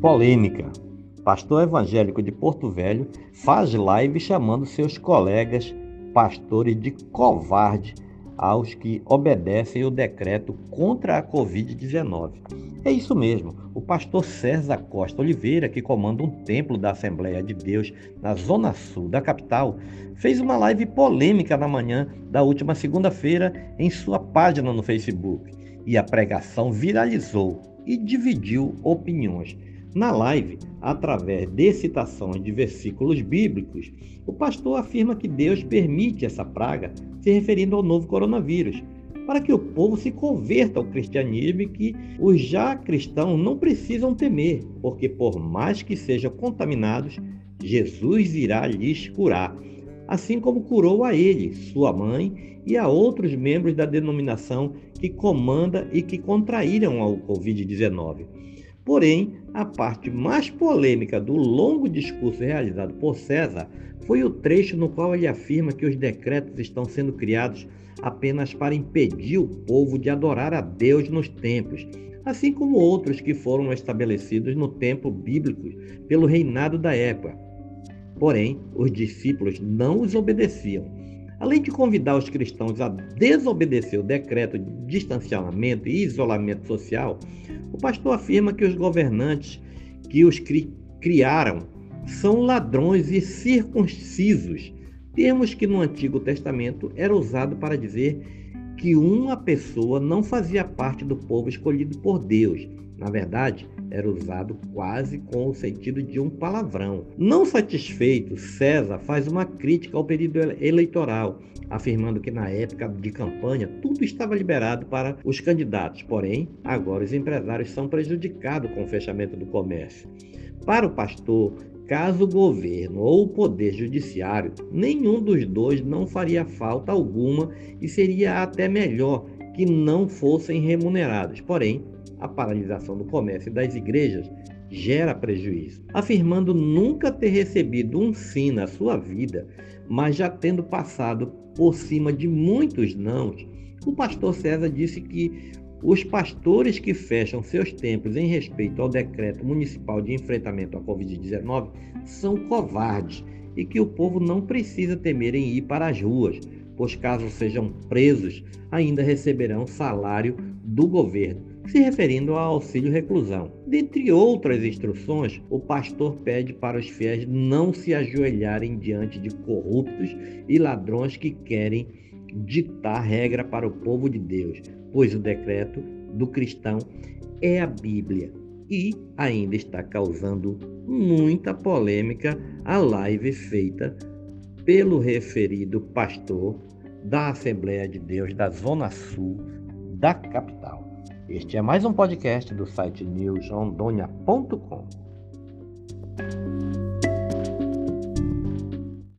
polêmica. Pastor evangélico de Porto Velho faz live chamando seus colegas pastores de covarde aos que obedecem o decreto contra a Covid-19. É isso mesmo, o pastor César Costa Oliveira, que comanda um templo da Assembleia de Deus na zona sul da capital, fez uma live polêmica na manhã da última segunda-feira em sua página no Facebook. E a pregação viralizou e dividiu opiniões. Na live, através de citações de versículos bíblicos, o pastor afirma que Deus permite essa praga, se referindo ao novo coronavírus, para que o povo se converta ao cristianismo e que os já cristãos não precisam temer, porque por mais que sejam contaminados, Jesus irá lhes curar, assim como curou a ele, sua mãe e a outros membros da denominação que comanda e que contraíram ao Covid-19. Porém, a parte mais polêmica do longo discurso realizado por César foi o trecho no qual ele afirma que os decretos estão sendo criados apenas para impedir o povo de adorar a Deus nos templos, assim como outros que foram estabelecidos no tempo bíblico pelo reinado da época. Porém, os discípulos não os obedeciam Além de convidar os cristãos a desobedecer o decreto de distanciamento e isolamento social, o pastor afirma que os governantes que os cri criaram são ladrões e circuncisos, termos que no Antigo Testamento era usado para dizer que uma pessoa não fazia parte do povo escolhido por Deus. Na verdade, era usado quase com o sentido de um palavrão. Não satisfeito, César faz uma crítica ao período eleitoral, afirmando que na época de campanha tudo estava liberado para os candidatos, porém, agora os empresários são prejudicados com o fechamento do comércio. Para o pastor, caso o governo ou o poder judiciário, nenhum dos dois não faria falta alguma e seria até melhor que não fossem remunerados. Porém, a paralisação do comércio e das igrejas gera prejuízo, afirmando nunca ter recebido um sim na sua vida, mas já tendo passado por cima de muitos nãos, o pastor César disse que os pastores que fecham seus templos em respeito ao decreto municipal de enfrentamento à Covid-19 são covardes e que o povo não precisa temer em ir para as ruas, pois caso sejam presos, ainda receberão salário do governo se referindo ao auxílio reclusão. Dentre outras instruções, o pastor pede para os fiéis não se ajoelharem diante de corruptos e ladrões que querem ditar regra para o povo de Deus, pois o decreto do cristão é a Bíblia. E ainda está causando muita polêmica a live feita pelo referido pastor da Assembleia de Deus da Zona Sul da capital. Este é mais um podcast do site newsrondônia.com.